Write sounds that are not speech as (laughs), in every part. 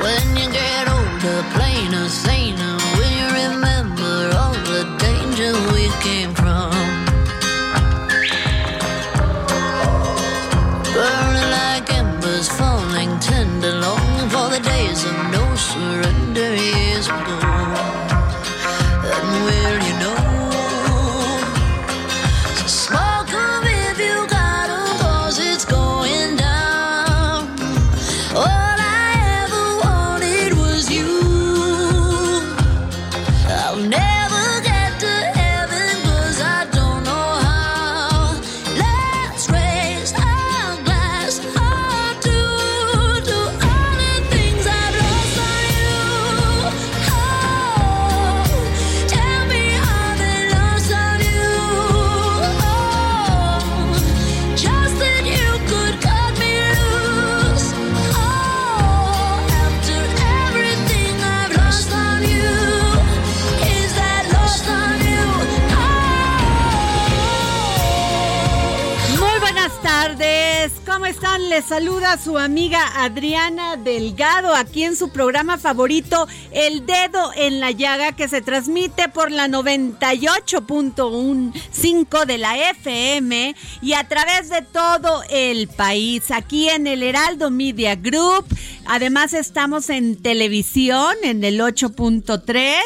When you get older, plainer, will you remember all the danger we came from? Su amiga Adriana Delgado aquí en su programa favorito, El Dedo en la Llaga, que se transmite por la 98.15 de la FM y a través de todo el país, aquí en el Heraldo Media Group. Además estamos en televisión, en el 8.3.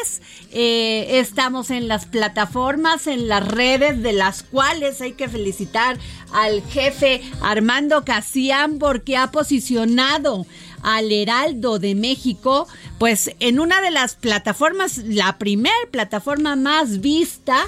Eh, estamos en las plataformas, en las redes, de las cuales hay que felicitar al jefe Armando Casián porque ha posicionado al Heraldo de México, pues en una de las plataformas, la primer plataforma más vista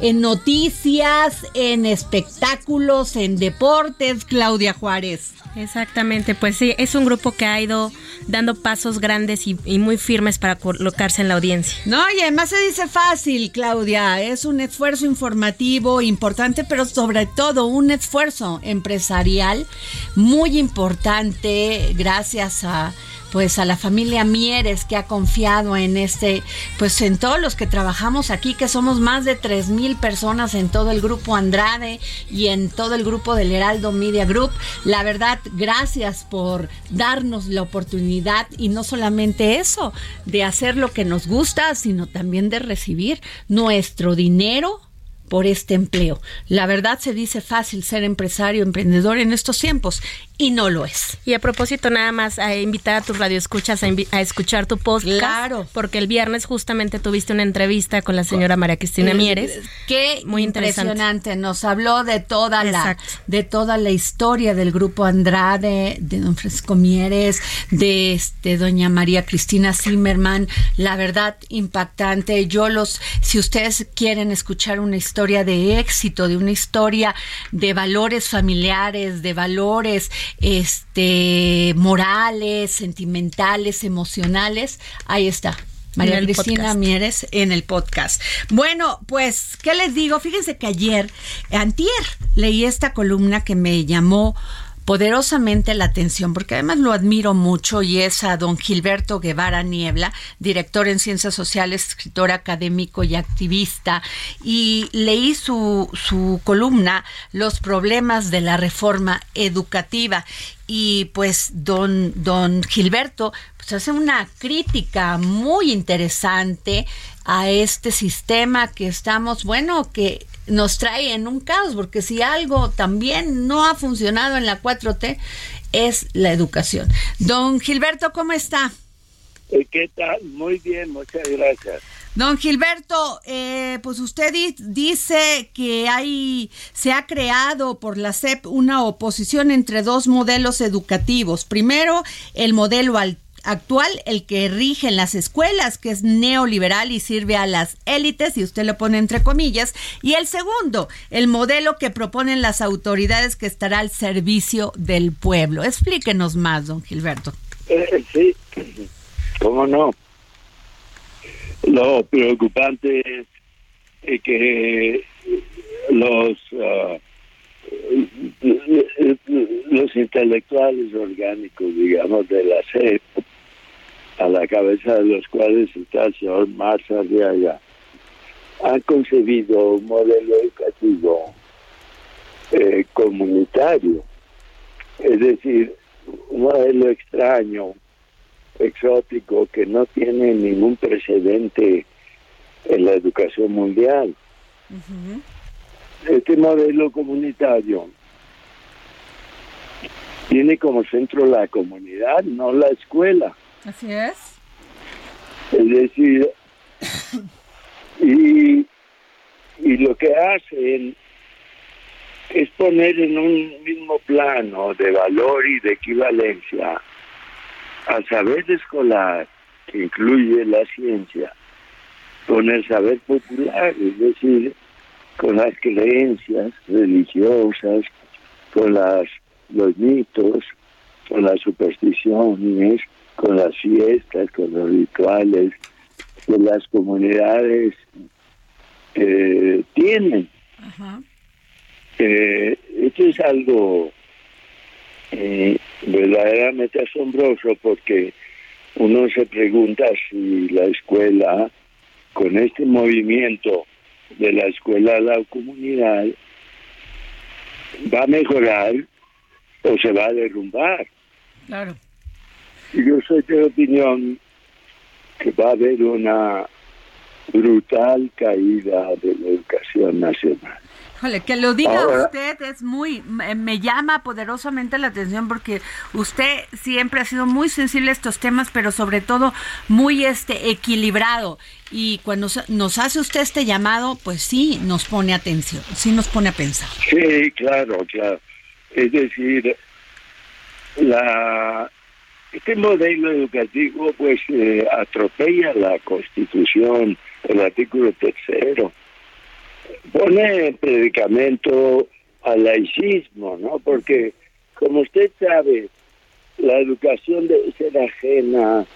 en noticias, en espectáculos, en deportes, Claudia Juárez. Exactamente, pues sí, es un grupo que ha ido dando pasos grandes y, muy firmes para colocarse en la audiencia. No, y además se dice fácil, Claudia, es un esfuerzo informativo importante, pero sobre todo un esfuerzo empresarial muy importante gracias a pues a la familia Mieres que ha confiado en este, pues en todos los que trabajamos aquí, que somos más de tres mil personas en todo el grupo Andrade y en todo el grupo del Heraldo Media Group. La verdad, gracias por darnos la oportunidad y no solamente eso, de hacer lo que nos gusta, sino también de recibir nuestro dinero por este empleo. La verdad se dice fácil ser empresario, emprendedor en estos tiempos y no lo es. Y a propósito, nada más a invitar a tus radioescuchas a, a escuchar tu podcast. Claro. Porque el viernes justamente tuviste una entrevista con la señora María Cristina Eh, Mieres. Qué Muy interesante. impresionante. Nos habló de toda la de toda la historia del grupo Andrade, de don Francisco Mieres, de este doña María Cristina Zimmerman. La verdad impactante. Yo los si ustedes quieren escuchar una historia de éxito, de una historia de valores familiares, de valores este morales, sentimentales, emocionales, ahí está. María Cristina. Mieres en el podcast. Bueno, pues, ¿qué les digo? Fíjense que ayer, antier, leí esta columna que me llamó poderosamente la atención, porque además lo admiro mucho y es a don Gilberto Guevara Niebla, director en Ciencias Sociales, escritor académico y activista, y leí su, su columna Los problemas de la reforma educativa y pues don, don Gilberto pues hace una crítica muy interesante a este sistema que estamos, bueno, que nos trae en un caos, porque si algo también no ha funcionado en la 4T es la educación. Don Gilberto, ¿cómo está? Eh, ¿Qué tal? Muy bien, muchas gracias. Don Gilberto, eh, pues usted di- dice que hay, se ha creado por la SEP una oposición entre dos modelos educativos. Primero, el modelo al- actual, el que rige en las escuelas, que es neoliberal y sirve a las élites, y usted lo pone entre comillas. Y el segundo, el modelo que proponen las autoridades que estará al servicio del pueblo. Explíquenos más, don Gilberto. Eh, sí, ¿cómo no? Lo preocupante es eh, que los ah, los intelectuales orgánicos, digamos, de la SEP, a la cabeza de los cuales está el señor Marza Arriaga, han concebido un modelo educativo eh, comunitario, es decir, un modelo extraño, exótico, que no tiene ningún precedente en la educación mundial. Este modelo comunitario tiene como centro la comunidad, no la escuela. Así es. Es decir, (coughs) y, y lo que hacen es poner en un mismo plano de valor y de equivalencia al saber escolar, que incluye la ciencia, con el saber popular, es decir, con las creencias religiosas, con las los mitos, con las supersticiones, con las fiestas, con los rituales que las comunidades eh, tienen. Eh, esto es algo eh, verdaderamente asombroso porque uno se pregunta si la escuela, con este movimiento de la escuela a la comunidad, va a mejorar o se va a derrumbar. Claro. Y yo soy de opinión que va a haber una brutal caída de la educación nacional. Híjole, que lo diga Ahora- usted es muy, me, me llama poderosamente la atención porque usted siempre ha sido muy sensible a estos temas, pero sobre todo muy este equilibrado. Y cuando nos hace usted este llamado, pues sí nos pone atención, sí nos pone a pensar. Sí, claro, claro. Es decir, la este modelo educativo pues eh, atropella la Constitución, el artículo tercero, pone en predicamento al laicismo, ¿no? Porque como usted sabe, la educación debe ser ajena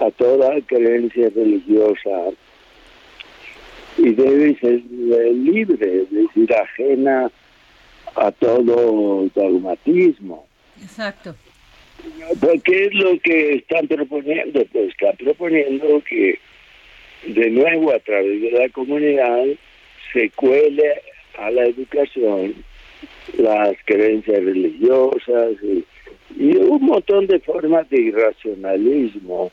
a toda creencia religiosa y debe ser libre, es decir, ajena a todo dogmatismo. Exacto. Pues, ¿Qué es lo que están proponiendo? Pues están proponiendo que, de nuevo, a través de la comunidad, se cuele a la educación las creencias religiosas y, y un montón de formas de irracionalismo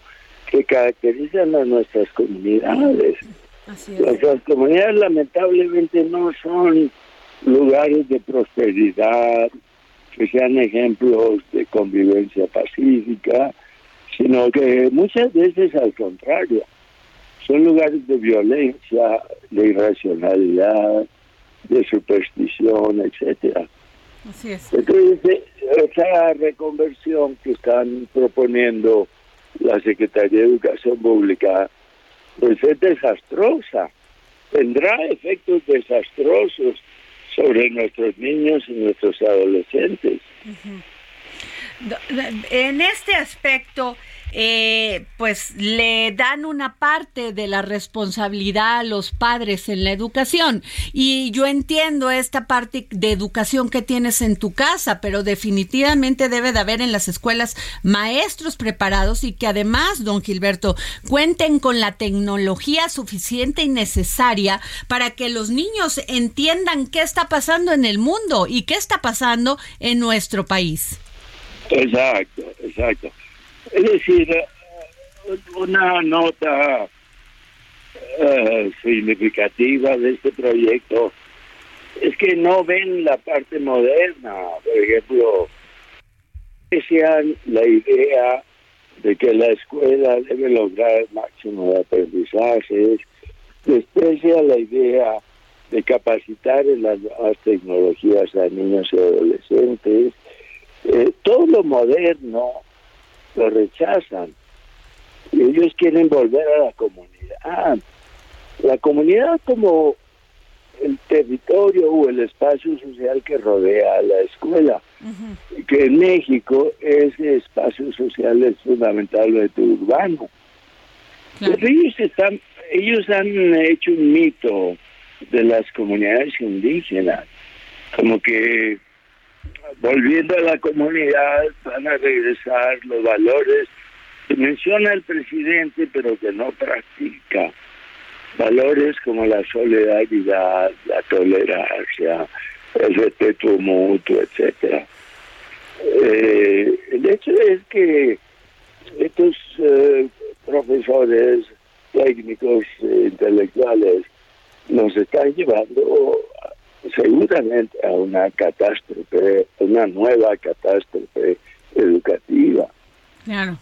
que caracterizan a nuestras comunidades. Nuestras comunidades lamentablemente no son lugares de prosperidad, que sean ejemplos de convivencia pacífica, sino que muchas veces al contrario, son lugares de violencia, de irracionalidad, de superstición, etcétera. Así es. Entonces, eh, esa reconversión que están proponiendo la Secretaría de Educación Pública, pues es desastrosa. Tendrá efectos desastrosos sobre nuestros niños y nuestros adolescentes. En este aspecto, eh, pues le dan una parte de la responsabilidad a los padres en la educación. Y yo entiendo esta parte de educación que tienes en tu casa, pero definitivamente debe de haber en las escuelas maestros preparados y que además, don Gilberto, cuenten con la tecnología suficiente y necesaria para que los niños entiendan qué está pasando en el mundo y qué está pasando en nuestro país. Exacto, exacto. Es decir, eh, una nota eh, significativa de este proyecto es que no ven la parte moderna, por ejemplo, sean la idea de que la escuela debe lograr el máximo de aprendizajes, sea la idea de capacitar en las nuevas tecnologías a niños y adolescentes, eh, todo lo moderno lo rechazan. Y ellos quieren volver a la comunidad. La comunidad como el territorio o el espacio social que rodea a la escuela, que en México ese espacio social es fundamentalmente urbano. ellos, están, ellos han hecho un mito de las comunidades indígenas, como que volviendo a la comunidad, van a regresar los valores que menciona el presidente, pero que no practica. Valores como la solidaridad, la tolerancia, el respeto mutuo, etcétera. Eh, el hecho es que estos eh, profesores técnicos e intelectuales nos están llevando seguramente a una catástrofe, una nueva catástrofe educativa. Claro.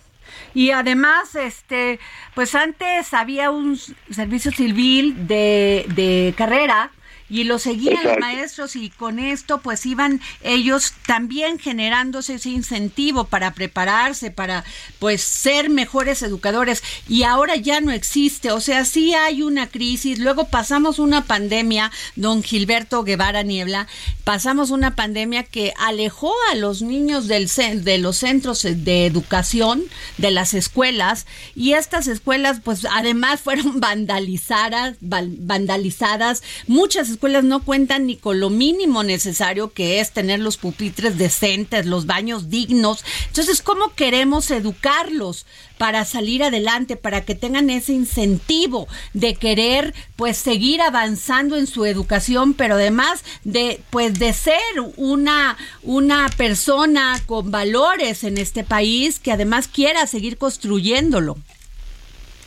Y además, este, pues antes había un servicio civil de, de carrera y lo seguían los maestros y con esto pues iban ellos también generándose ese incentivo para prepararse, para pues ser mejores educadores. Y ahora ya no existe, o sea, sí hay una crisis, luego pasamos una pandemia, don Gilberto Guevara Niebla, pasamos una pandemia que alejó a los niños del, de los centros de educación, de las escuelas y estas escuelas pues además fueron (laughs) vandalizadas, vandalizadas, muchas escuelas no cuentan ni con lo mínimo necesario que es tener los pupitres decentes, los baños dignos. Entonces, ¿cómo queremos educarlos para salir adelante, para que tengan ese incentivo de querer pues seguir avanzando en su educación, pero además de pues de ser una una persona con valores en este país que además quiera seguir construyéndolo?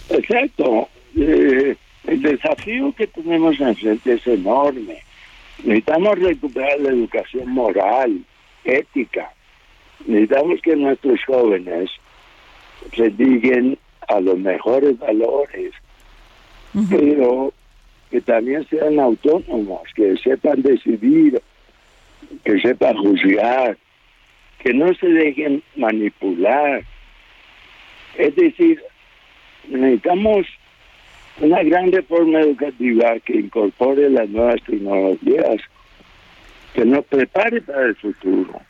Exacto. Eh, el desafío que tenemos enfrente es enorme. Necesitamos recuperar la educación moral, ética. Necesitamos que nuestros jóvenes se diguen a los mejores valores, pero que también sean autónomos, que sepan decidir, que sepan juzgar, que no se dejen manipular. Es decir, necesitamos una gran reforma educativa que incorpore las nuevas tecnologías, que nos prepare para el futuro.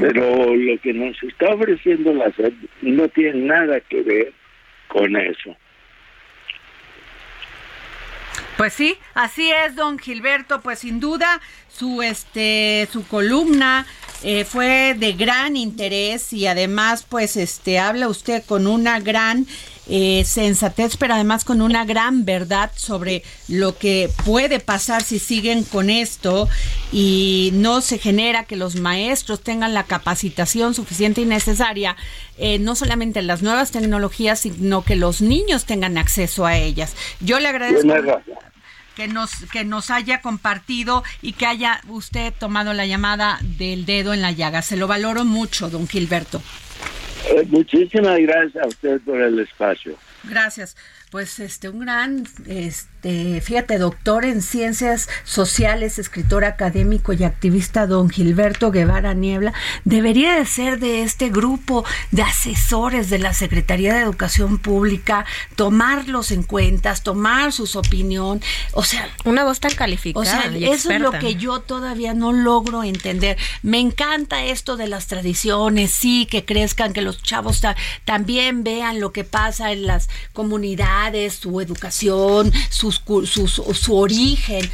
Pero lo que nos está ofreciendo la SED no tiene nada que ver con eso. Pues sí, así es, don Gilberto. Pues sin duda su este su columna eh, fue de gran interés y además pues este habla usted con una gran eh, sensatez, pero además con una gran verdad sobre lo que puede pasar si siguen con esto y no se genera que los maestros tengan la capacitación suficiente y necesaria, eh, no solamente en las nuevas tecnologías, sino que los niños tengan acceso a ellas. Yo le agradezco que nos que nos haya compartido y que haya usted tomado la llamada del dedo en la llaga. Se lo valoro mucho, don Gilberto. Eh, muchísimas gracias a usted por el espacio. Gracias. Pues este, un gran, este, fíjate, doctor en ciencias sociales, escritor académico y activista, don Gilberto Guevara Niebla, debería de ser de este grupo de asesores de la Secretaría de Educación Pública, tomarlos en cuenta, tomar sus opinión, o sea, una voz tan calificada. O sea, y eso es lo que yo todavía no logro entender. Me encanta esto de las tradiciones, sí, que crezcan, que los chavos ta- también vean lo que pasa en las comunidades, su educación, sus, sus- su origen.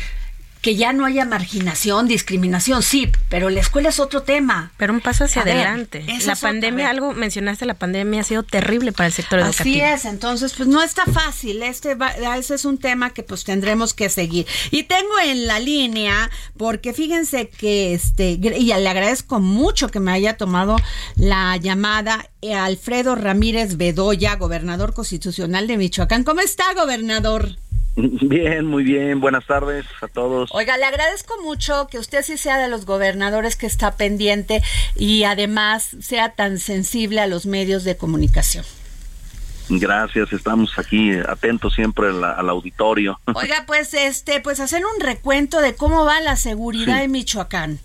Que ya no haya marginación, discriminación, sí, pero la escuela es otro tema. Pero un paso hacia A adelante. la otra pandemia, algo mencionaste, la pandemia ha sido terrible para el sector Así educativo. es, entonces pues no está fácil, este va- ese es un tema que pues tendremos que seguir. Y tengo en la línea porque fíjense que este y le agradezco mucho que me haya tomado la llamada eh, Alfredo Ramírez Bedoya, gobernador constitucional de Michoacán. ¿Cómo está, gobernador? (laughs) Bien, muy bien. Buenas tardes a todos. Oiga, le agradezco mucho que usted sí sea de los gobernadores que está pendiente y además sea tan sensible a los medios de comunicación. Gracias. Estamos aquí atentos siempre al, al auditorio. (laughs) Oiga, pues este, pues hacer un recuento de cómo va la seguridad Sí. en Michoacán.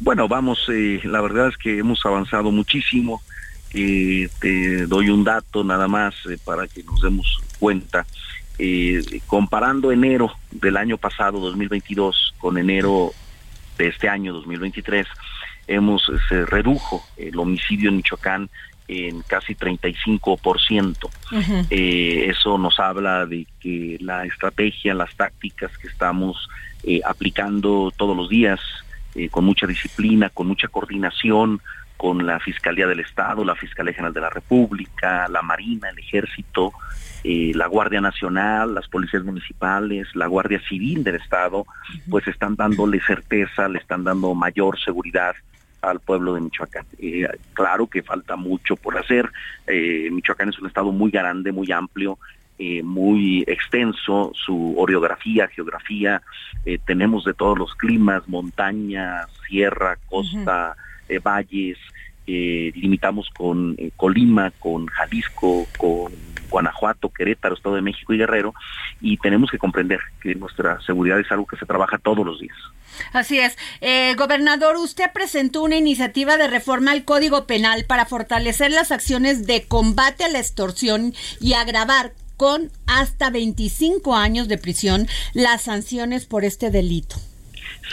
Bueno, vamos. eh, la verdad es que hemos avanzado muchísimo. Eh, te doy un dato nada más eh, para que nos demos cuenta. Eh, comparando enero del año pasado, 2022, con enero de este año, 2023, hemos se redujo el homicidio en Michoacán en casi 35%. Eh, eso nos habla de que la estrategia, las tácticas que estamos eh, aplicando todos los días, eh, con mucha disciplina, con mucha coordinación con la Fiscalía del Estado, la Fiscalía General de la República, la Marina, el Ejército, eh, la Guardia Nacional, las policías municipales, la Guardia Civil del Estado, pues están dándole certeza, le están dando mayor seguridad al pueblo de Michoacán. Eh, claro que falta mucho por hacer. Eh, Michoacán es un estado muy grande, muy amplio, eh, muy extenso, su orografía, geografía, eh, tenemos de todos los climas, montaña, sierra, costa, eh, valles, eh, limitamos con eh, Colima, con Jalisco, con Guanajuato, Querétaro, Estado de México y Guerrero, y tenemos que comprender que nuestra seguridad es algo que se trabaja todos los días. Así es. Eh, gobernador, usted presentó una iniciativa de reforma al Código Penal para fortalecer las acciones de combate a la extorsión y agravar con hasta 25 años de prisión las sanciones por este delito.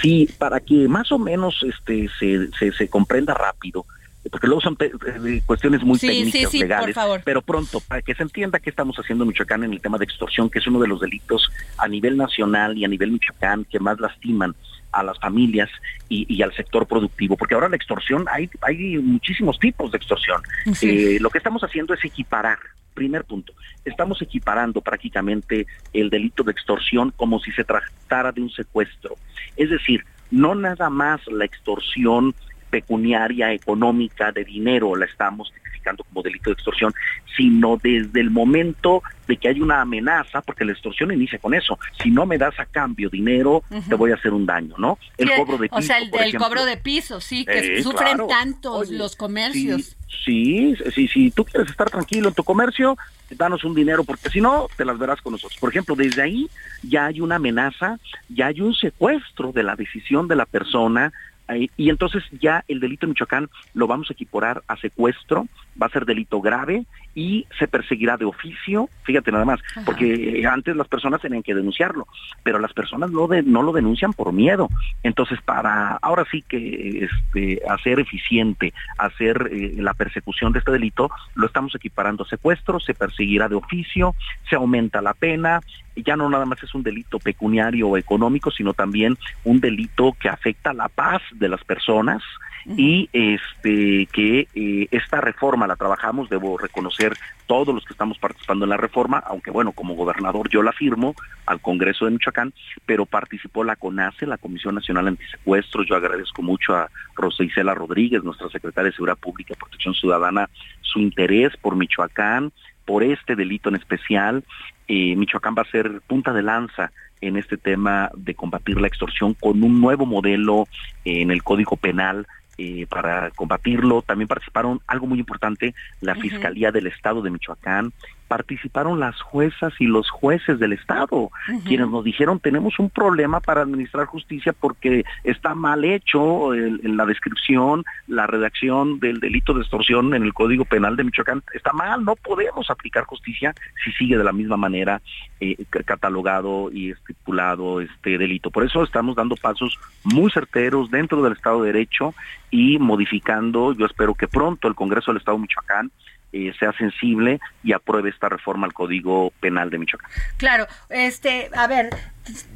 Sí, para que más o menos este se, se, se comprenda rápido, porque luego son eh, cuestiones muy Sí, técnicas, sí, sí, por legales, favor. pero pronto, para que se entienda qué estamos haciendo en Michoacán en el tema de extorsión, que es uno de los delitos a nivel nacional y a nivel Michoacán que más lastiman a las familias y, y al sector productivo, porque ahora la extorsión, hay, hay muchísimos tipos de extorsión. Eh, lo que estamos haciendo es equiparar, primer punto, estamos equiparando prácticamente el delito de extorsión como si se tratara de un secuestro. Es decir, no nada más la extorsión pecuniaria, económica, de dinero, la estamos tipificando como delito de extorsión, sino desde el momento de que hay una amenaza, porque la extorsión inicia con eso. Si no me das a cambio dinero, te voy a hacer un daño, ¿no? El Sí, cobro de o sea, el, por el ejemplo. cobro de piso, sí, que Eh, sufren claro. tantos Oye, los comercios. Sí, sí, sí, si tú quieres estar tranquilo en tu comercio, danos un dinero, porque si no, te las verás con nosotros. Por ejemplo, desde ahí ya hay una amenaza, ya hay un secuestro de la decisión de la persona, y entonces ya el delito en Michoacán lo vamos a equiparar a secuestro, va a ser delito grave y se perseguirá de oficio, fíjate nada más, porque eh, antes las personas tenían que denunciarlo, pero las personas no, de- no lo denuncian por miedo. Entonces, para ahora sí que este, hacer eficiente, hacer eh, la persecución de este delito, lo estamos equiparando a secuestro, se perseguirá de oficio, se aumenta la pena, ya no nada más es un delito pecuniario o económico, sino también un delito que afecta la paz de las personas y este que eh, esta reforma la trabajamos, debo reconocer todos los que estamos participando en la reforma, aunque bueno, como gobernador yo la firmo al Congreso de Michoacán, pero participó la CONACE, la Comisión Nacional Antisecuestros, yo agradezco mucho a Rosa Isela Rodríguez, nuestra secretaria de Seguridad Pública y Protección Ciudadana, su interés por Michoacán, por este delito en especial. Eh, Michoacán va a ser punta de lanza en este tema de combatir la extorsión con un nuevo modelo en el Código Penal eh, para combatirlo. También participaron algo muy importante, la Fiscalía del Estado de Michoacán participaron las juezas y los jueces del Estado, quienes nos dijeron tenemos un problema para administrar justicia porque está mal hecho en la descripción, la redacción del delito de extorsión en el Código Penal de Michoacán, está mal, no podemos aplicar justicia si sigue de la misma manera eh, catalogado y estipulado este delito. Por eso estamos dando pasos muy certeros dentro del Estado de Derecho y modificando, yo espero que pronto el Congreso del Estado de Michoacán eh, sea sensible y apruebe esta reforma al Código Penal de Michoacán. Claro, este, a ver,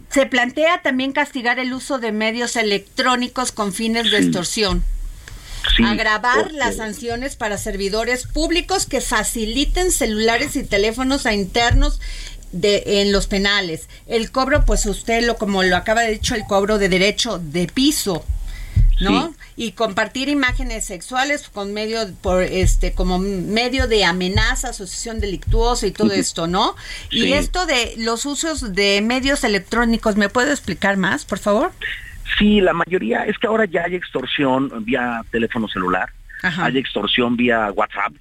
se plantea también castigar el uso de medios electrónicos con fines de extorsión. agravar las sanciones para servidores públicos que faciliten celulares y teléfonos a internos de, en los penales. El cobro, pues usted lo como lo acaba de dicho, el cobro de derecho de piso ¿no? Y compartir imágenes sexuales con medio por este como medio de amenaza, asociación delictuosa y todo esto, ¿no? Y esto de los usos de medios electrónicos, ¿me puede explicar más, por favor? Sí, la mayoría es que ahora ya hay extorsión vía teléfono celular, hay extorsión vía WhatsApp,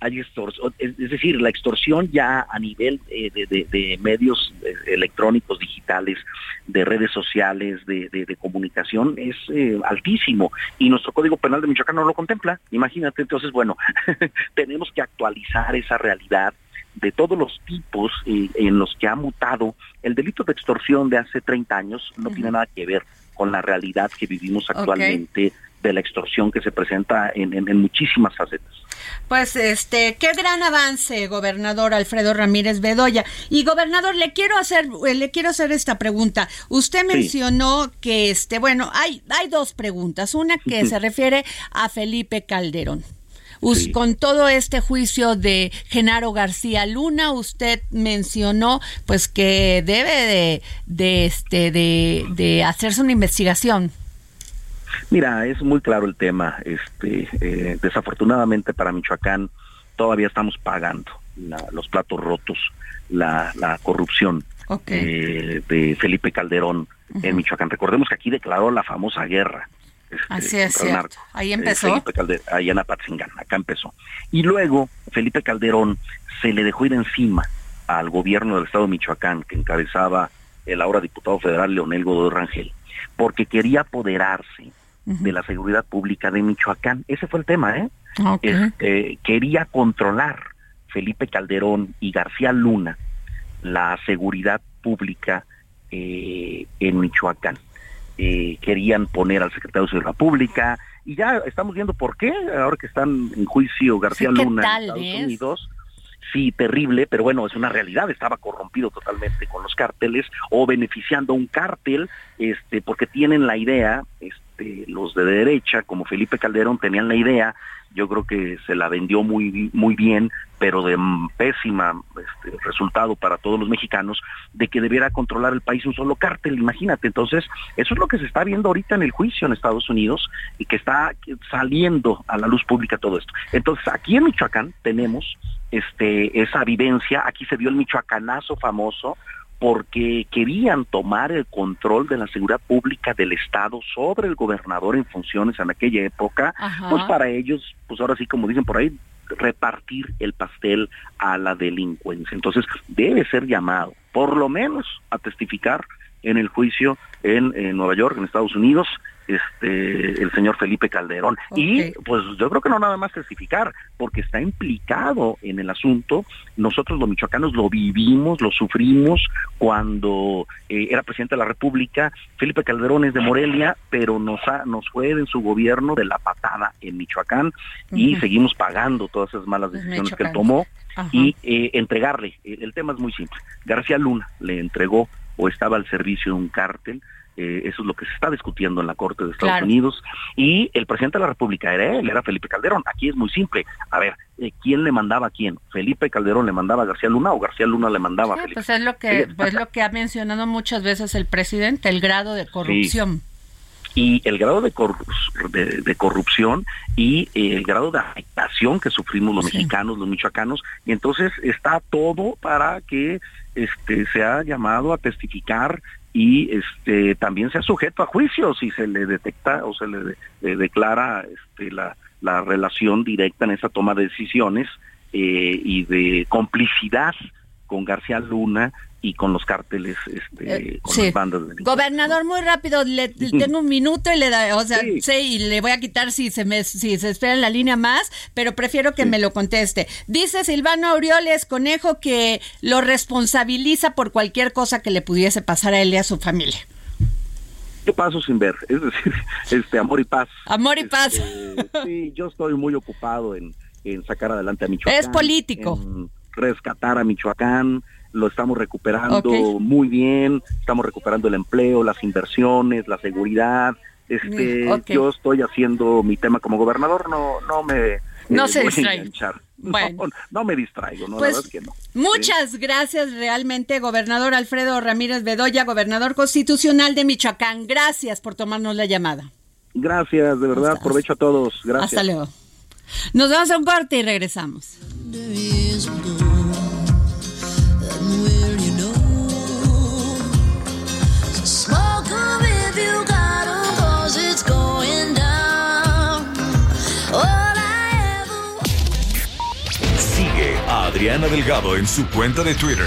hay extorsión, es, decir, la extorsión ya a nivel eh, de, medios eh, electrónicos, digitales, de redes sociales, de, comunicación es eh, altísimo. Y nuestro Código Penal de Michoacán no lo contempla. Imagínate, entonces, bueno, (laughs) tenemos que actualizar esa realidad de todos los tipos en los que ha mutado el delito de extorsión de hace 30 años. No tiene nada que ver con la realidad que vivimos actualmente de la extorsión que se presenta en, muchísimas facetas. Pues este, qué gran avance, gobernador Alfredo Ramírez Bedoya. Y gobernador, le quiero hacer, eh, le quiero hacer esta pregunta. Usted mencionó que este, bueno, hay, hay dos preguntas. Una que se refiere a Felipe Calderón. Con todo este juicio de Genaro García Luna, usted mencionó pues que debe de, de este de, de hacerse una investigación. Mira, es muy claro el tema. Este, eh, desafortunadamente para Michoacán todavía estamos pagando los platos rotos, la, corrupción eh, de Felipe Calderón en Michoacán. Recordemos que aquí declaró la famosa guerra. Este, Así es, ahí eh, empezó. ahí en Apatzingán, acá empezó. Y luego Felipe Calderón se le dejó ir encima al gobierno del estado de Michoacán, que encabezaba el ahora diputado federal Leonel Godoy Rangel, porque quería apoderarse de la seguridad pública de Michoacán. Ese fue el tema, ¿eh? Este, quería controlar Felipe Calderón y García Luna la seguridad pública eh, en Michoacán. Eh, querían poner al secretario de Seguridad Pública y ya estamos viendo por qué, ahora que están en juicio García Luna en Estados Unidos. Sí, terrible, pero bueno, es una realidad, estaba corrompido totalmente con los cárteles o beneficiando a un cártel, este, porque tienen la idea, este, este, los de derecha, como Felipe Calderón, tenían la idea, yo creo que se la vendió muy, muy bien, pero de pésima este, resultado para todos los mexicanos, de que debiera controlar el país un solo cártel, imagínate. Entonces, eso es lo que se está viendo ahorita en el juicio en Estados Unidos y que está saliendo a la luz pública todo esto. Entonces, aquí en Michoacán tenemos este, esa vivencia, aquí se dio el michoacanazo famoso, porque querían tomar el control de la seguridad pública del Estado sobre el gobernador en funciones en aquella época, pues para ellos, pues ahora sí como dicen por ahí, repartir el pastel a la delincuencia. Entonces debe ser llamado, por lo menos, a testificar en el juicio en, en Nueva York, en Estados Unidos, este el señor Felipe Calderón. Y pues yo creo que no nada más testificar, porque está implicado en el asunto. Nosotros los michoacanos lo vivimos, lo sufrimos cuando eh, era presidente de la República. Felipe Calderón es de Morelia, pero nos, ha, nos fue en su gobierno de la patada en Michoacán y seguimos pagando todas esas malas decisiones que él tomó. Y eh, entregarle, el tema es muy simple. García Luna le entregó o estaba al servicio de un cártel eh, eso es lo que se está discutiendo en la Corte de Estados Unidos. Y el presidente de la República era él, era Felipe Calderón. Aquí es muy simple. A ver, eh, ¿quién le mandaba a quién? ¿Felipe Calderón le mandaba a García Luna o García Luna le mandaba a Felipe? Pues es lo que, pues lo que ha mencionado muchas veces el presidente, el grado de corrupción. y el grado de, de, corrupción y eh, el grado de afectación que sufrimos los mexicanos, los michoacanos, y entonces está todo para que este sea llamado a testificar y este también sea sujeto a juicio si se le detecta o se le, declara este, la, relación directa en esa toma de decisiones eh, y de complicidad con García Luna y con los cárteles, este, Eh, con sí. las bandas de Gobernador, muy rápido, le, le tengo un minuto y le da, o sea, Sí. sí, y le voy a quitar si se me si se espera en la línea más, pero prefiero que me lo conteste. Dice Silvano Aureoles Conejo que lo responsabiliza por cualquier cosa que le pudiese pasar a él y a su familia. Yo paso sin ver, es decir, (laughs) este amor y paz. Amor y paz. Este, sí, yo estoy muy ocupado en, en sacar adelante a Michoacán. Es político. en rescatar a Michoacán, lo estamos recuperando muy bien, estamos recuperando el empleo, las inversiones, la seguridad. Este, yo estoy haciendo mi tema como gobernador, no, no me No eh, se distrae. (laughs) Bueno. No, no me distraigo, no, la Pues verdad es que no. muchas gracias realmente, gobernador Alfredo Ramírez Bedoya, gobernador constitucional de Michoacán. Gracias por tomarnos la llamada. Gracias, de verdad, Hasta- provecho a todos. Gracias. Hasta luego. Nos vamos a un corte y regresamos. Sigue a Adriana Delgado en su cuenta de Twitter.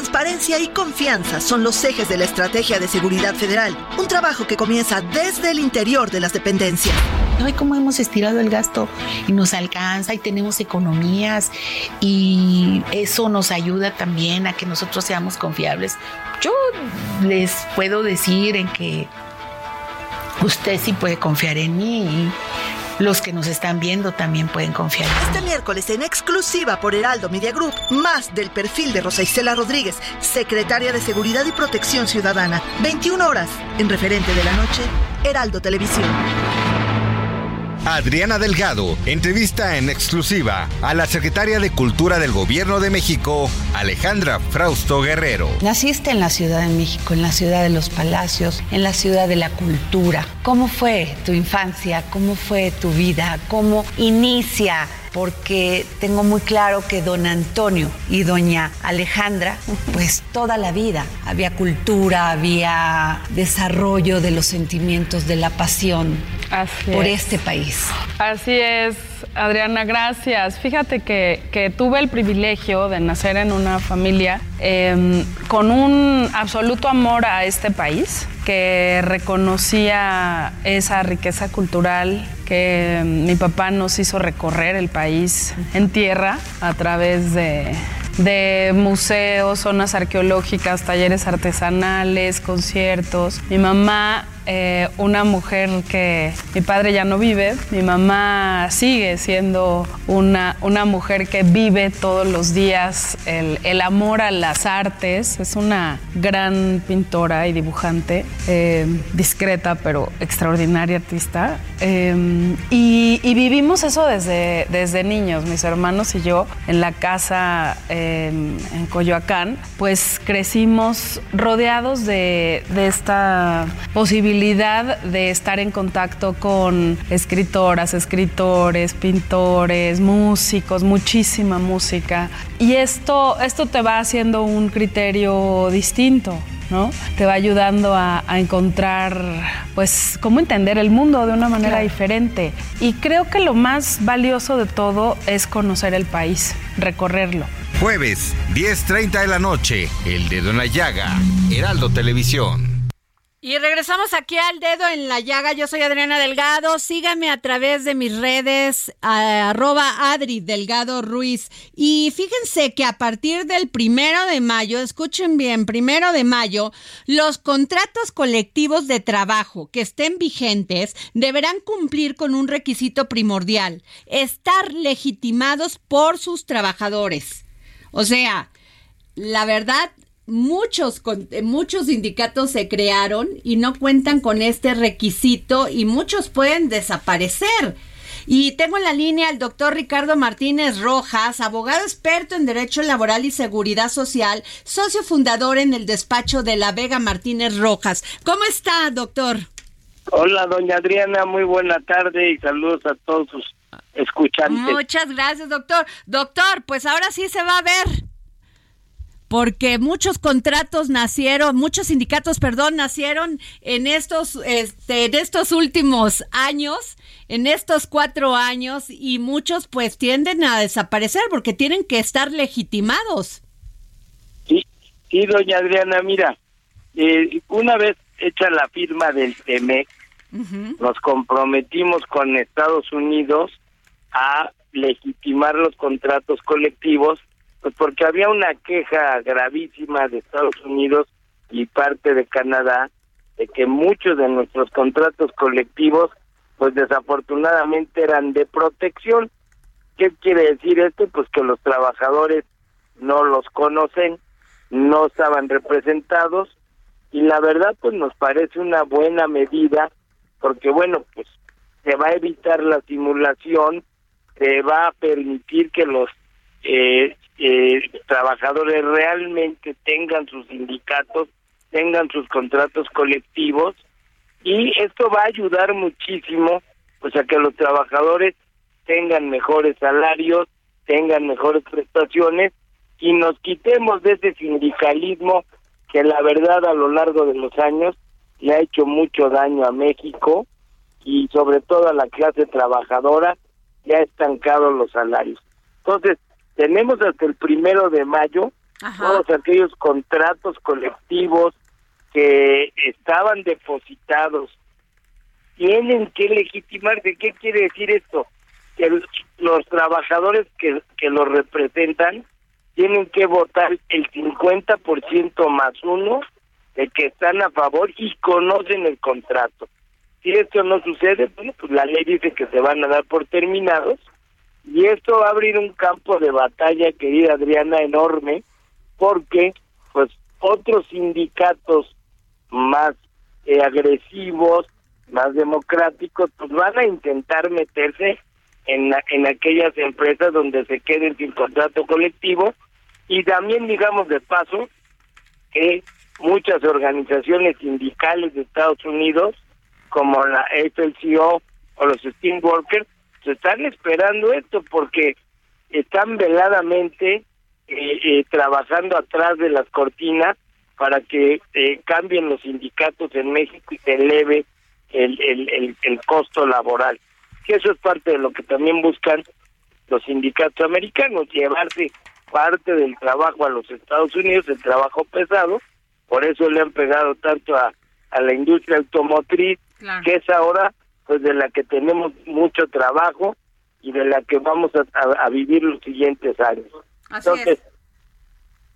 Transparencia y confianza son los ejes de la Estrategia de Seguridad Federal, un trabajo que comienza desde el interior de las dependencias. Hoy cómo hemos estirado el gasto y nos alcanza y tenemos economías y eso nos ayuda también a que nosotros seamos confiables. Yo les puedo decir en que usted sí puede confiar en mí los que nos están viendo también pueden confiar. Este miércoles en exclusiva por Heraldo Media Group, más del perfil de Rosa Isela Rodríguez, secretaria de Seguridad y Protección Ciudadana. 21 horas en referente de la noche, Heraldo Televisión. Adriana Delgado entrevista en exclusiva a la secretaria de Cultura del Gobierno de México, Alejandra Frausto Guerrero. Naciste en la Ciudad de México, en la ciudad de los palacios, en la ciudad de la cultura. ¿Cómo fue tu infancia? ¿Cómo fue tu vida? ¿Cómo inicia? Porque tengo muy claro que don Antonio y doña Alejandra, pues toda la vida había cultura, había desarrollo de los sentimientos, de la pasión Así por es. este país. Así es, Adriana, gracias. Fíjate que, que tuve el privilegio de nacer en una familia eh, con un absoluto amor a este país, que reconocía esa riqueza cultural que mi papá nos hizo recorrer el país en tierra a través de, de museos, zonas arqueológicas, talleres artesanales, conciertos. Mi mamá eh, una mujer que mi padre ya no vive, mi mamá sigue siendo una, una mujer que vive todos los días el, amor a las artes, es una gran pintora y dibujante, eh, discreta pero extraordinaria artista. Eh, y, vivimos eso desde, desde niños, mis hermanos y yo, en la casa eh, en Coyoacán, pues crecimos rodeados de, de esta posibilidad de estar en contacto con escritoras, escritores, pintores, músicos, muchísima música. Y esto, esto te va haciendo un criterio distinto. ¿no? Te va ayudando a, a encontrar, pues, cómo entender el mundo de una manera Claro. diferente. Y creo que lo más valioso de todo es conocer el país, recorrerlo. Jueves, 10.30 de la noche, El Dedo en la Llaga, Heraldo Televisión. Y regresamos aquí al dedo en la llaga. Yo soy Adriana Delgado. Síganme a través de mis redes, a- arroba Adri Delgado Ruiz. Y fíjense que a partir del primero de mayo, escuchen bien, primero de mayo, los contratos colectivos de trabajo que estén vigentes deberán cumplir con un requisito primordial, estar legitimados por sus trabajadores. O sea, la verdad, muchos, con- eh, muchos sindicatos se crearon y no cuentan con este requisito y muchos pueden desaparecer. Y tengo en la línea al doctor Ricardo Martínez Rojas, abogado experto en Derecho Laboral y Seguridad Social, socio fundador en el despacho de la Vega Martínez Rojas. ¿Cómo está, doctor? Hola, doña Adriana, muy buena tarde y saludos a todos sus escuchantes. Muchas gracias, doctor. Doctor, pues ahora sí se va a ver. Porque muchos contratos nacieron, muchos sindicatos, perdón, nacieron en estos, este, en estos últimos años, en estos cuatro años, y muchos pues tienden a desaparecer porque tienen que estar legitimados. Sí, sí, doña Adriana, mira, eh, una vez hecha la firma del TEMEC, nos comprometimos con Estados Unidos a legitimar los contratos colectivos, pues porque había una queja gravísima de Estados Unidos y parte de Canadá de que muchos de nuestros contratos colectivos, pues desafortunadamente eran de protección. ¿Qué quiere decir esto? Pues que los trabajadores no los conocen, no estaban representados y la verdad pues nos parece una buena medida porque bueno pues se va a evitar la simulación se va a permitir que los eh, eh, trabajadores realmente tengan sus sindicatos tengan sus contratos colectivos y esto va a ayudar muchísimo pues a que los trabajadores tengan mejores salarios tengan mejores prestaciones y nos quitemos de ese sindicalismo que la verdad a lo largo de los años le ha hecho mucho daño a México y sobre todo a la clase trabajadora ya ha estancado los salarios. Entonces, tenemos hasta el primero de mayo todos aquellos contratos colectivos que estaban depositados tienen que legitimarse. ¿Qué quiere decir esto? Que los trabajadores que, que los representan tienen que votar el 50% más uno de que están a favor y conocen el contrato. Si esto no sucede, bueno, pues la ley dice que se van a dar por terminados y esto va a abrir un campo de batalla, querida Adriana, enorme, porque pues otros sindicatos más eh, agresivos, más democráticos, pues van a intentar meterse en, en aquellas empresas donde se queden sin contrato colectivo. Y también digamos de paso que muchas organizaciones sindicales de Estados Unidos como la FLCO o los Steamworkers se están esperando esto porque están veladamente eh, eh, trabajando atrás de las cortinas para que eh, cambien los sindicatos en México y se eleve el, el, el, el costo laboral. Que eso es parte de lo que también buscan los sindicatos americanos, llevarse parte del trabajo a los Estados Unidos, el trabajo pesado, por eso le han pegado tanto a, a la industria automotriz, que es ahora pues de la que tenemos mucho trabajo y de la que vamos a, a- a vivir los siguientes años. Así Entonces, es.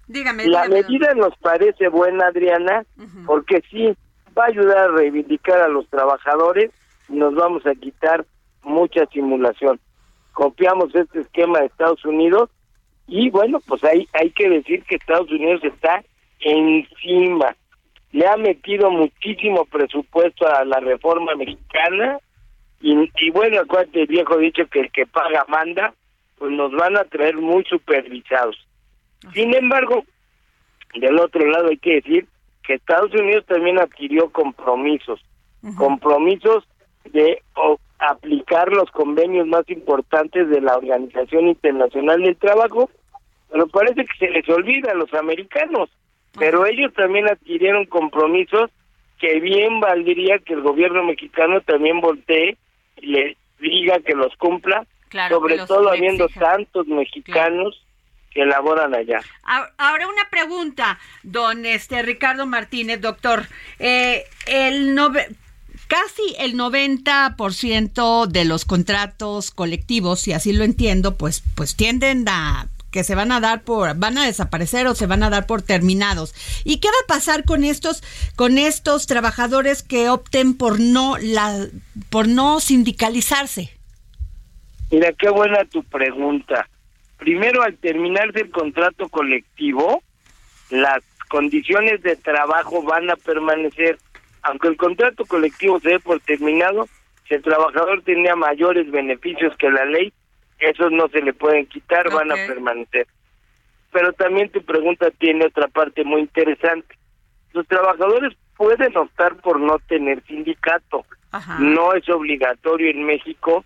Dígame, la dígame, medida nos parece buena, Adriana, porque sí, va a ayudar a reivindicar a los trabajadores y nos vamos a quitar mucha simulación. Copiamos este esquema de Estados Unidos y bueno, pues hay, hay que decir que Estados Unidos está encima. Le ha metido muchísimo presupuesto a la reforma mexicana y, y bueno, acuérdate el viejo dicho que el que paga manda, pues nos van a traer muy supervisados. Sin embargo, del otro lado hay que decir que Estados Unidos también adquirió compromisos, compromisos de o, aplicar los convenios más importantes de la Organización Internacional del Trabajo, pero parece que se les olvida a los americanos, pero ellos también adquirieron compromisos que bien valdría que el gobierno mexicano también voltee y le diga que los cumpla, Claro, sobre los todo habiendo tantos mexicanos que laboran allá. Ahora una pregunta, don este Ricardo Martínez, doctor. Eh, el nove- casi el 90% de los contratos colectivos, si así lo entiendo, pues, pues tienden a que se van a dar por, van a desaparecer o se van a dar por terminados. ¿Y qué va a pasar con estos, con estos trabajadores que opten por no la, por no sindicalizarse? Mira, qué buena tu pregunta. Primero, al terminarse el contrato colectivo, las condiciones de trabajo van a permanecer. Aunque el contrato colectivo se dé por terminado, si el trabajador tenía mayores beneficios que la ley, esos no se le pueden quitar, van a permanecer. Pero también tu pregunta tiene otra parte muy interesante. Los trabajadores pueden optar por no tener sindicato. No es obligatorio en México.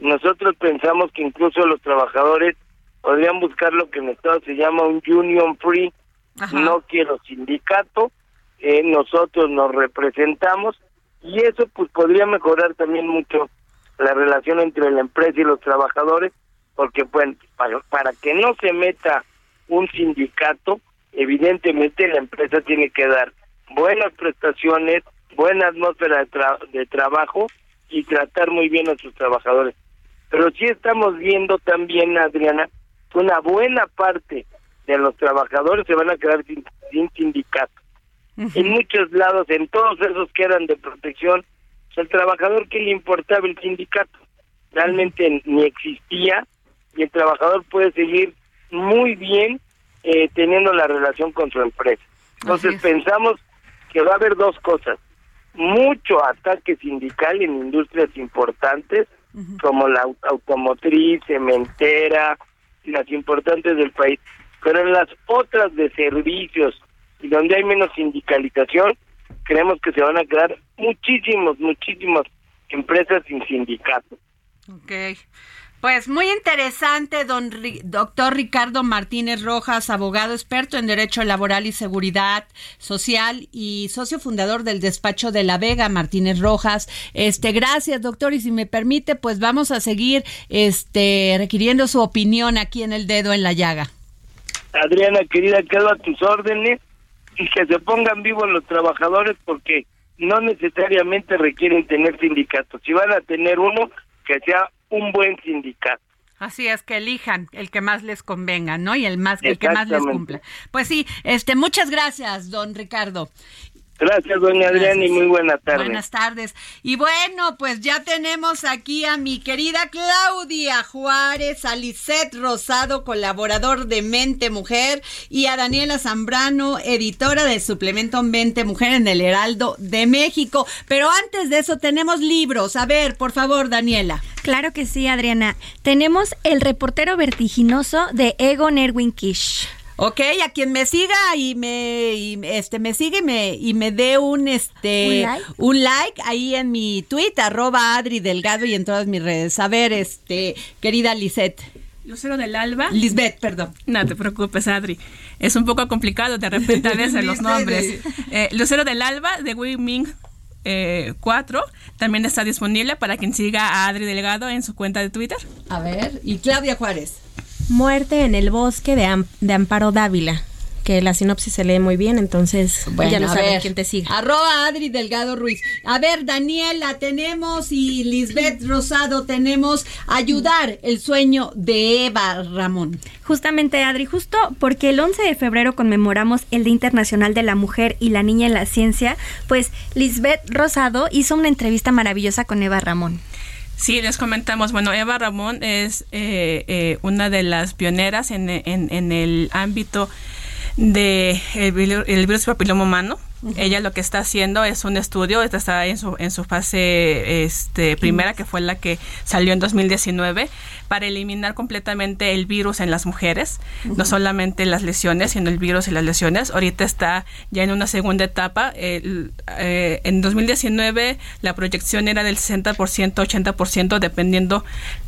Nosotros pensamos que incluso los trabajadores podrían buscar lo que en Estados se llama un union free. No quiero sindicato, eh, nosotros nos representamos y eso pues podría mejorar también mucho la relación entre la empresa y los trabajadores, porque bueno, para, para que no se meta un sindicato, evidentemente la empresa tiene que dar buenas prestaciones, buena atmósfera de, tra- de trabajo y tratar muy bien a sus trabajadores. Pero sí estamos viendo también, Adriana, que una buena parte de los trabajadores se van a quedar sin, sin sindicato. En muchos lados, en todos esos que eran de protección, el trabajador que le importaba el sindicato realmente ni existía y el trabajador puede seguir muy bien eh, teniendo la relación con su empresa. Entonces pensamos que va a haber dos cosas. Mucho ataque sindical en industrias importantes como la au- automotriz, cementera, las importantes del país. Pero en las otras de servicios y donde hay menos sindicalización, creemos que se van a quedar muchísimos, muchísimas empresas sin sindicato. Ok. Pues muy interesante, don doctor Ricardo Martínez Rojas, abogado experto en Derecho Laboral y Seguridad Social y socio fundador del despacho de La Vega, Martínez Rojas. Este, gracias, doctor, y si me permite, pues vamos a seguir este requiriendo su opinión aquí en el dedo en la llaga. Adriana, querida, quedo a tus órdenes y que se pongan vivos los trabajadores porque no necesariamente requieren tener sindicatos. Si van a tener uno, que sea un buen sindicato. Así es que elijan el que más les convenga, ¿no? Y el más el que más les cumpla. Pues sí, este muchas gracias, don Ricardo. Gracias, doña Adriana, y muy buena tarde. Buenas tardes. Y bueno, pues ya tenemos aquí a mi querida Claudia Juárez, a Lisette Rosado, colaborador de Mente Mujer, y a Daniela Zambrano, editora del suplemento Mente Mujer en el Heraldo de México. Pero antes de eso tenemos libros. A ver, por favor, Daniela. Claro que sí, Adriana. Tenemos El reportero vertiginoso de Egon Erwin Kish. Ok, a quien me siga y me y, este me sigue y me, y me dé un este ¿Un like? un like ahí en mi tweet arroba Adri Delgado y en todas mis redes. A ver, este querida Lisette. Lucero del Alba. Lisbeth, perdón. No te preocupes, Adri. Es un poco complicado de repente a (laughs) veces los nombres. Eh, Lucero del Alba de Wei Ming eh, 4 también está disponible para quien siga a Adri Delgado en su cuenta de Twitter. A ver, y Claudia Juárez. Muerte en el bosque de, Am- de Amparo Dávila. que la sinopsis se lee muy bien, entonces Bueno, ya no a saben quién te sigue. Arroba Adri Delgado Ruiz. A ver, Daniela, tenemos y Lisbeth Rosado tenemos ayudar el sueño de Eva Ramón. Justamente, Adri, justo porque el 11 de febrero conmemoramos el Día Internacional de la Mujer y la Niña en la Ciencia, pues Lisbeth Rosado hizo una entrevista maravillosa con Eva Ramón. Sí, les comentamos, bueno, Eva Ramón es eh, eh, una de las pioneras en, en- en el ámbito de el, vir- el virus papiloma humano. Ella lo que está haciendo es un estudio, esta está en su, en su fase este, primera, que fue la que salió en 2019, para eliminar completamente el virus en las mujeres, no Ujú. solamente las lesiones, sino el virus y las lesiones. Ahorita está ya en una segunda etapa. El- eh, en 2019 la proyección era del 60%, 80%, dependiendo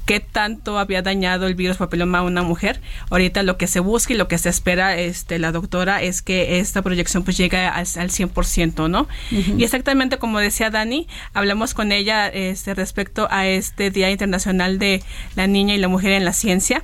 qué tanto había dañado el virus papiloma a una mujer. Ahorita lo que se busca y lo que se espera este, la doctora es que esta proyección pues llegue al, al 100%, ¿no? Ujú. Y exactamente como decía Dani, hablamos con ella este, respecto a este Día Internacional de la Niña y la Mujer en la Ciencia.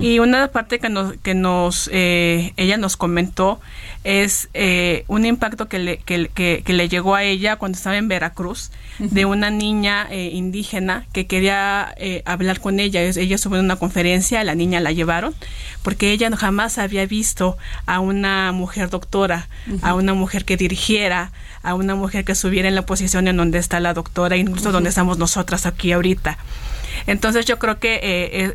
Y una parte que nos, que nos eh, ella nos comentó es eh, un impacto que le, que, que- que le llegó a ella cuando estaba en Veracruz de una niña eh, indígena que quería eh, hablar con ella. Ella estuvo en una conferencia, la niña la llevaron porque ella jamás había visto a una mujer doctora, a una mujer que dirigiera, a una mujer que estuviera en la posición en donde está la doctora, incluso donde estamos nosotras aquí ahorita. Entonces yo creo que eh,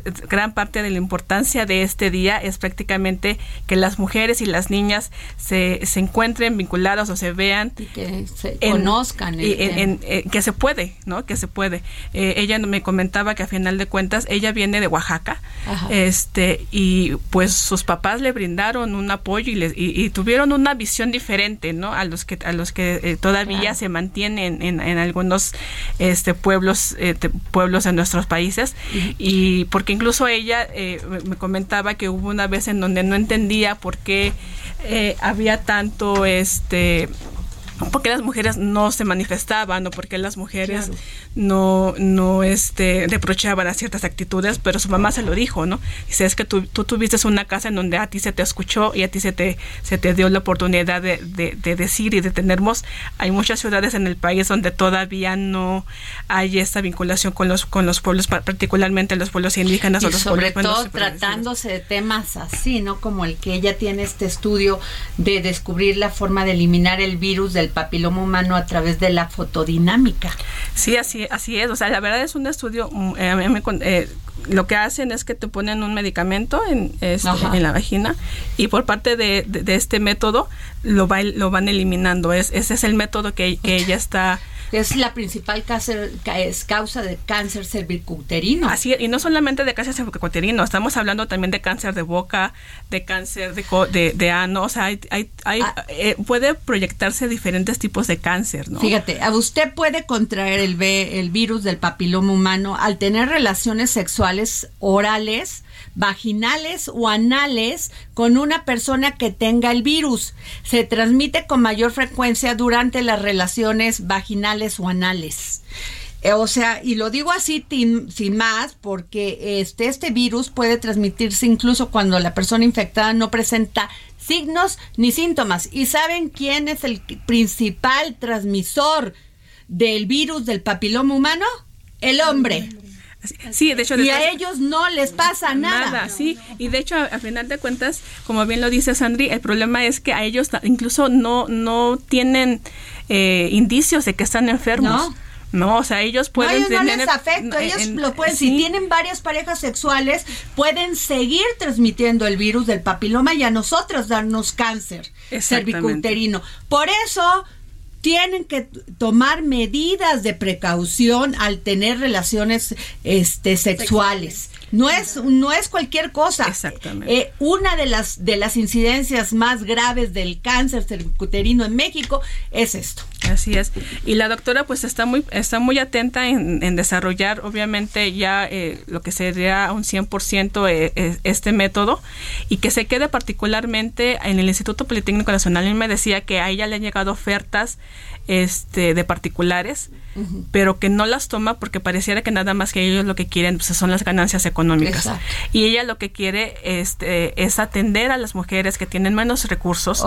eh, gran parte de la importancia de este día es prácticamente que las mujeres y las niñas se, se encuentren vinculadas o se vean que se en- conozcan el y en- tema. en- eh, que se puede, ¿no? Que se puede. Eh, ella me comentaba que a final de cuentas ella viene de Oaxaca, Ajá. este y pues sus papás le brindaron un apoyo y, les, y, y tuvieron una visión diferente, ¿no? A los que a los que todavía Claro. se mantienen en, en algunos este pueblos eh, pueblos en nuestros países y porque incluso ella eh, me- me comentaba que hubo una vez en donde no entendía por qué eh, había tanto este (laughs) porque las mujeres no se manifestaban o porque las mujeres Claro. no no este reprochaban a ciertas actitudes pero su mamá se lo dijo no dice es que tú, tú tuviste una casa en donde a ti se te escuchó y a ti se te se te dio la oportunidad de, de- de decir y de tener voz hay muchas ciudades en el país donde todavía no hay esta vinculación con los con los pueblos pa- particularmente los pueblos indígenas o los sobre pueblos todo tratándose de temas así, ¿no? Como el que ella tiene este estudio de descubrir la forma de eliminar el virus del papiloma humano a través de la fotodinámica. Sí, así, así es. O sea, la verdad es un estudio. mm, eh, lo que hacen es que te ponen un medicamento en, este, en la vagina y por parte de, de- de este método lo, va, lo van eliminando. Es, ese es el método que, que ella está. Es la principal cáncer, es causa de cáncer cervicuterino. Así, y no solamente de cáncer cervicuterino, estamos hablando también de cáncer de boca, de cáncer de, de, de ano, o sea, hay, hay, hay- eh, puede proyectarse diferentes tipos de cáncer, ¿no? Fíjate, usted puede contraer el, el virus del papiloma humano al tener relaciones sexuales orales, vaginales o anales con una persona que tenga el virus. Se transmite con mayor frecuencia durante las relaciones vaginales o anales. Eh, O sea, y lo digo así tin- sin más, porque este, este virus puede transmitirse incluso cuando la persona infectada no presenta signos ni síntomas. ¿Y saben quién es el principal transmisor del virus del papiloma humano? El hombre. Sí, de hecho, Y a ellos no les pasa nada. sí. Y de hecho, a, a final de cuentas, como bien lo dice Sandri, el problema es que a ellos incluso no, no tienen eh, indicios de que están enfermos. No. No, o sea, ellos No, pueden a ellos no les afecta, no, ellos en- lo pueden, sí. si tienen varias parejas sexuales, pueden seguir transmitiendo el virus del papiloma y a nosotros darnos cáncer cervicuterino. Por eso tienen que tomar medidas de precaución al tener relaciones este sexuales. No es no es cualquier cosa. Exactamente. Eh, una de las de las incidencias más graves del cáncer cervicuterino en México es esto. Así es. Y la doctora pues está muy está muy atenta en, en desarrollar obviamente ya eh, lo que sería un 100% eh, eh, este método y que se quede particularmente en el Instituto Politécnico Nacional. Él me decía que a ella le han llegado ofertas este de particulares pero que no las toma porque pareciera que nada más que ellos lo que quieren pues, son las ganancias económicas. Exacto. Y ella lo que quiere este, es atender a las mujeres que tienen menos recursos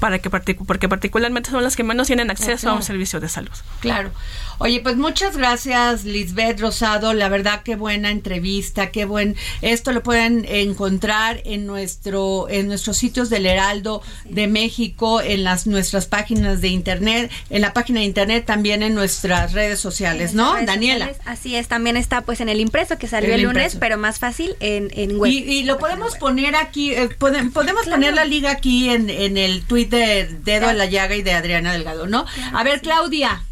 para que porque particularmente son las que menos tienen acceso a un servicio de salud. Claro. Oye, pues muchas gracias, Lisbeth Rosado. La verdad, qué buena entrevista, qué buen. Esto lo pueden encontrar en nuestro, en nuestros sitios del Heraldo de México, en las nuestras páginas de internet, en la página de internet, también en nuestras redes sociales, ¿no, redes Daniela? sociales. Así es, también está pues en el impreso que salió El el, lunes, pero más fácil en, en web. Y, y lo podemos poner aquí, eh, pode- podemos poner la liga aquí en, en el tuit de Dedo en la Llaga y de Adriana Delgado, ¿no? A ver, Claudia.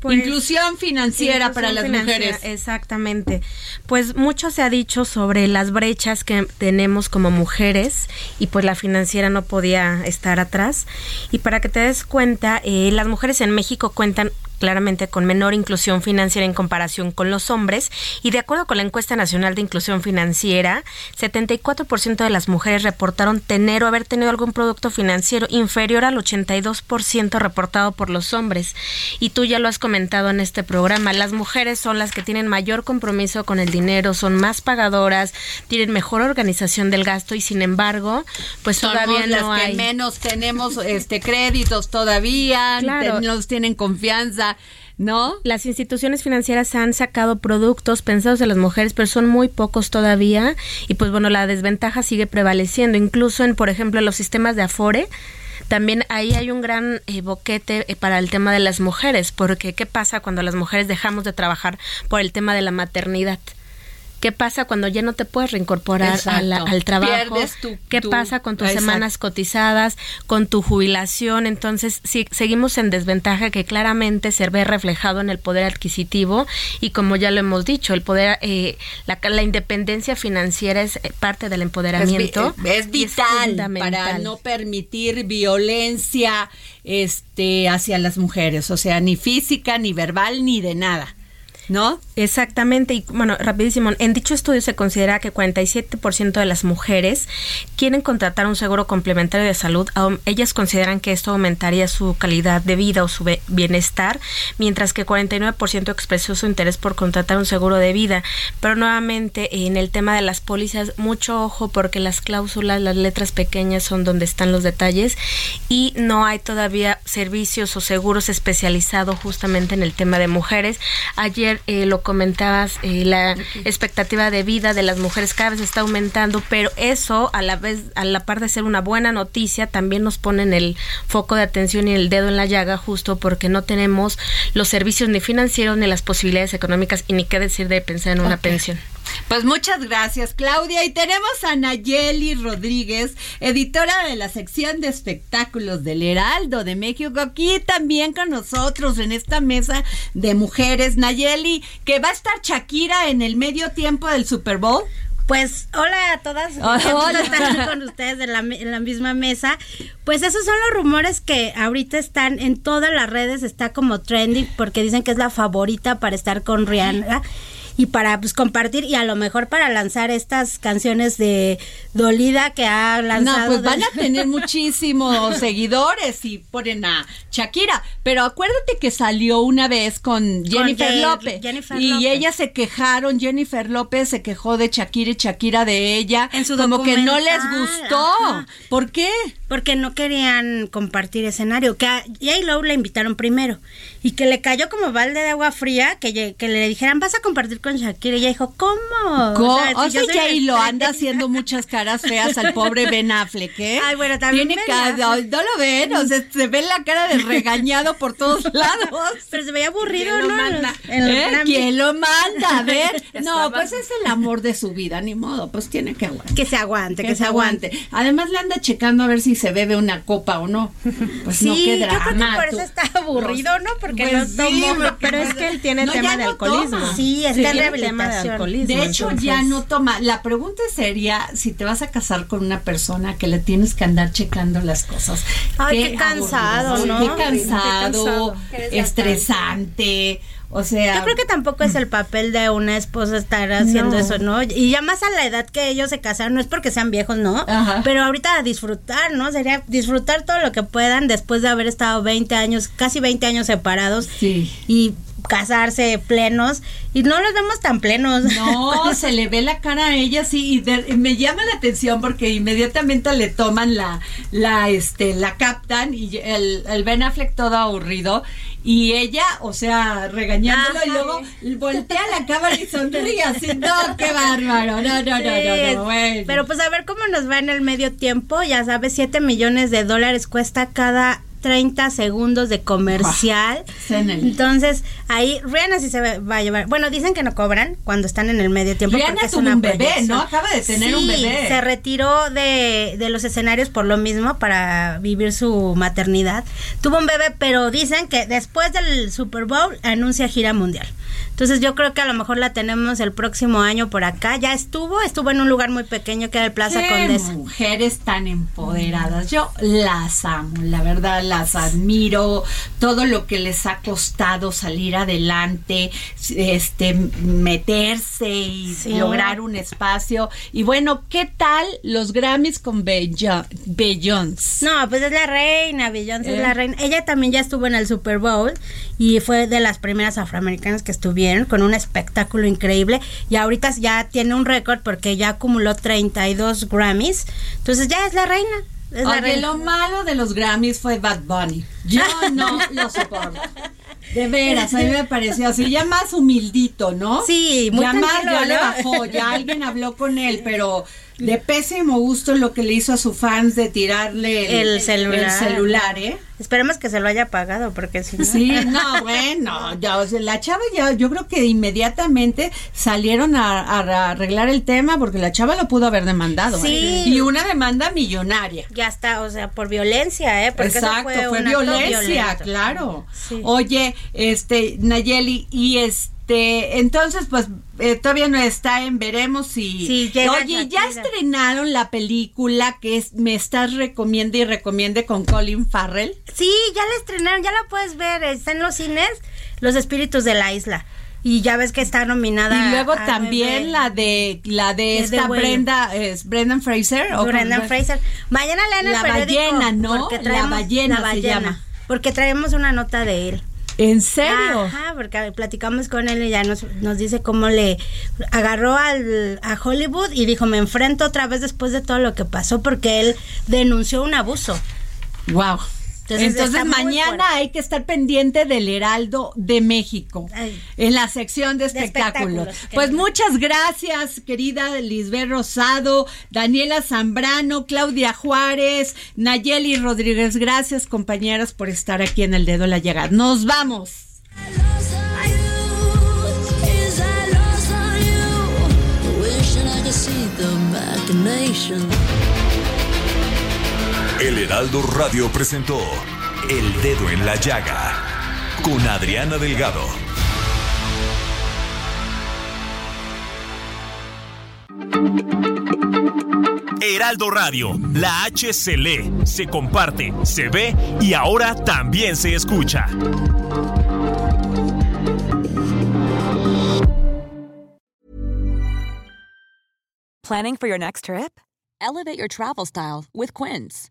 Pues, inclusión financiera Inclusión para las financiera, mujeres. Exactamente. Pues mucho se ha dicho sobre las brechas que tenemos como mujeres y pues la financiera no podía estar atrás. Y para que te des cuenta, eh, las mujeres en México cuentan claramente con menor inclusión financiera en comparación con los hombres y de acuerdo con la encuesta nacional de inclusión financiera, 74% de las mujeres reportaron tener o haber tenido algún producto financiero inferior al 82% reportado por los hombres. Y tú ya lo has comentado en este programa, las mujeres son las que tienen mayor compromiso con el dinero, son más pagadoras, tienen mejor organización del gasto y sin embargo, pues Somos todavía las no que hay menos tenemos este créditos todavía, Claro. nos tienen confianza, ¿no? Las instituciones financieras han sacado productos pensados en las mujeres, pero son muy pocos todavía. Y pues bueno, la desventaja sigue prevaleciendo. Incluso en, por ejemplo, los sistemas de Afore, también ahí hay un gran eh, boquete eh, para el tema de las mujeres, porque ¿qué pasa cuando las mujeres dejamos de trabajar por el tema de la maternidad? ¿Qué pasa cuando ya no te puedes reincorporar a la- Exacto. al trabajo? Tu- ¿Qué tu- pasa con tus Exacto. semanas cotizadas, con tu jubilación? Entonces, sí, seguimos en desventaja que claramente se ve reflejado en el poder adquisitivo y como ya lo hemos dicho, el poder, eh, la, la independencia financiera es eh, parte del empoderamiento. Es, vi- es y vital para no permitir violencia este hacia las mujeres, o sea, ni física, ni verbal, ni de nada. ¿No? Exactamente, y bueno, rapidísimo, en dicho estudio se considera que 47% de las mujeres quieren contratar un seguro complementario de salud. Ellas consideran que esto aumentaría su calidad de vida o su bienestar, mientras que 49% expresó su interés por contratar un seguro de vida. Pero nuevamente, en el tema de las pólizas, mucho ojo porque las cláusulas, las letras pequeñas son donde están los detalles y no hay todavía servicios o seguros especializados justamente en el tema de mujeres. Ayer eh, lo comentabas, eh, la expectativa de vida de las mujeres cada vez está aumentando, pero eso a la vez, a la par de ser una buena noticia, también nos pone en el foco de atención y el dedo en la llaga justo porque no tenemos los servicios ni financieros ni las posibilidades económicas y ni qué decir de pensar en una pensión. Pues muchas gracias, Claudia. Y tenemos a Nayeli Rodríguez, editora de la sección de espectáculos del Heraldo de México, aquí también con nosotros en esta mesa de mujeres. Nayeli, que va a estar Shakira en el medio tiempo del Super Bowl. Pues hola a todas, Hola. Qué gusto estar con ustedes en la, en la misma mesa. Pues esos son los rumores que ahorita están en todas las redes, está como trending porque dicen que es la favorita para estar con Rihanna y para pues compartir y a lo mejor para lanzar estas canciones de Dolida que ha lanzado. No, pues van a (laughs) tener muchísimos seguidores si ponen a Shakira. Pero acuérdate que salió una vez con Jennifer López. Jennifer y López. ellas se quejaron, Jennifer López se quejó de Shakira y Shakira de ella. En su como que no les gustó. ajá. ¿Por qué? Porque no querían compartir escenario. Que a J-Lo la invitaron primero. Y que le cayó como balde de agua fría. Que, que le dijeran, vas a compartir con Shakira. Y ella dijo, ¿cómo? Co- O sea, O si yo sea, soy J-Lo la anda haciendo muchas caras feas al pobre Ben Affleck, ¿eh? Ay, bueno, también Tiene Affleck. no lo ven, o sea, se ve la cara de regañado por todos (laughs) lados. Pero se veía aburrido, ¿Quién lo ¿no? manda? En los ¿Eh? ¿Quién lo manda? A ver. (laughs) No, pues es el amor de su vida, ni modo, pues tiene que aguantar. Que se aguante, que, se aguante. Además le anda checando a ver si se bebe una copa o no. Pues no, Sí, qué yo creo que drama. por eso está aburrido, ¿no? Porque Pues no sí, tomó. porque- Pero es que él tiene No, tema de no alcoholismo. toma. Sí, está en tiene tema de rehabilitación. alcoholismo. De hecho, entonces- ya no toma. La pregunta sería si te vas a casar con una persona que le tienes que andar checando las cosas. Ay, qué cansado, aburrido, ¿no? Qué cansado, Qué cansado. estresante. O sea, Yo creo que tampoco es el papel de una esposa estar haciendo No. eso, ¿no? Y ya más a la edad que ellos se casaron, no es porque sean viejos, ¿no? Ajá. Pero ahorita a disfrutar, ¿no? Sería disfrutar todo lo que puedan después de haber estado 20 años, casi 20 años separados. Sí. Y casarse plenos y no los vemos tan plenos. No, (laughs) se le ve la cara a ella, sí, y, de- y me llama la atención porque inmediatamente le toman la, la, este, la captan y el, el Ben Affleck todo aburrido y ella, o sea, regañándolo y luego voltea la cámara y sonríe (laughs) así, no, qué bárbaro, no, no, no, no, no, bueno. Pero pues a ver cómo nos va en el medio tiempo. Ya sabes, 7 millones de dólares cuesta cada 30 segundos de comercial. Entonces, ahí Rihanna sí se va a llevar. Bueno, dicen que no cobran cuando están en el medio tiempo. Rihanna es una un bebé, proyección. ¿no? Acaba de tener un bebé. Se retiró de, de los escenarios por lo mismo, para vivir su maternidad. Tuvo un bebé, pero dicen que después del Super Bowl anuncia gira mundial. Entonces yo creo que a lo mejor la tenemos el próximo año por acá. Ya estuvo, estuvo en un lugar muy pequeño que era el Plaza Qué Condesa. mujeres tan empoderadas. Yo las amo, la verdad, las admiro. Todo lo que les ha costado salir adelante, este, meterse y Sí. lograr un espacio. Y bueno, ¿qué tal los Grammys con Beyo- Beyoncé? No, pues es la reina, Beyoncé es Eh. la reina. Ella también ya estuvo en el Super Bowl y fue de las primeras afroamericanas que estuvieron con un espectáculo increíble y ahorita ya tiene un récord porque ya acumuló 32 Grammys. Entonces ya es la reina. Es Oye, lo malo de los Grammys fue Bad Bunny. Yo no lo soporto. De veras, a mí me pareció así, ya más humildito, ¿no? Sí, muy Ya más, ya le bajó, ya alguien habló con él, pero de pésimo gusto lo que le hizo a sus fans de tirarle el celular. el celular, ¿eh? Esperemos que se lo haya pagado porque si no. Sí, no, bueno, ya, o sea, la chava ya, yo creo que inmediatamente salieron a, a arreglar el tema porque la chava lo pudo haber demandado. Sí. ¿eh? Y una demanda millonaria. Ya está, o sea, por violencia, ¿eh? Porque eso Exacto, fue, un acto violencia, claro. Sí. Oye, este, Nayeli, y este, entonces, pues, eh, todavía no está en veremos si... Sí, llega Oye, ya estrenaron la película que es Me estás recomienda y recomiende con Colin Farrell. Sí, ya la estrenaron, ya la puedes ver, está en los cines, Los Espíritus de la Isla. Y ya ves que está nominada. Y luego a también la de la de Es de esta. Brenda, es Brendan Fraser. ¿o Brendan? Fraser. Mañana lean el La periódico. ballena, ¿no? porque La ballena la se llama. Porque traemos una nota de él. ¿En serio? Ajá, porque platicamos con él y ya nos, nos dice cómo le agarró al, a Hollywood y dijo, me enfrento otra vez después de todo lo que pasó porque él denunció un abuso. Wow. Entonces, mañana hay que estar pendiente del Heraldo de México Ay. en la sección de espectáculos. espectáculos, pues muchas gracias, querida Lisbeth Rosado, Daniela Zambrano, Claudia Juárez, Nayeli Rodríguez. Gracias, compañeras, por estar aquí en el dedo de la llegada. Nos vamos. Is El Heraldo Radio presentó El Dedo en la Llaga con Adriana Delgado. Heraldo Radio, la H se lee, se comparte, se ve y ahora también se escucha. Planning for your next trip? Elevate your travel style with Quince.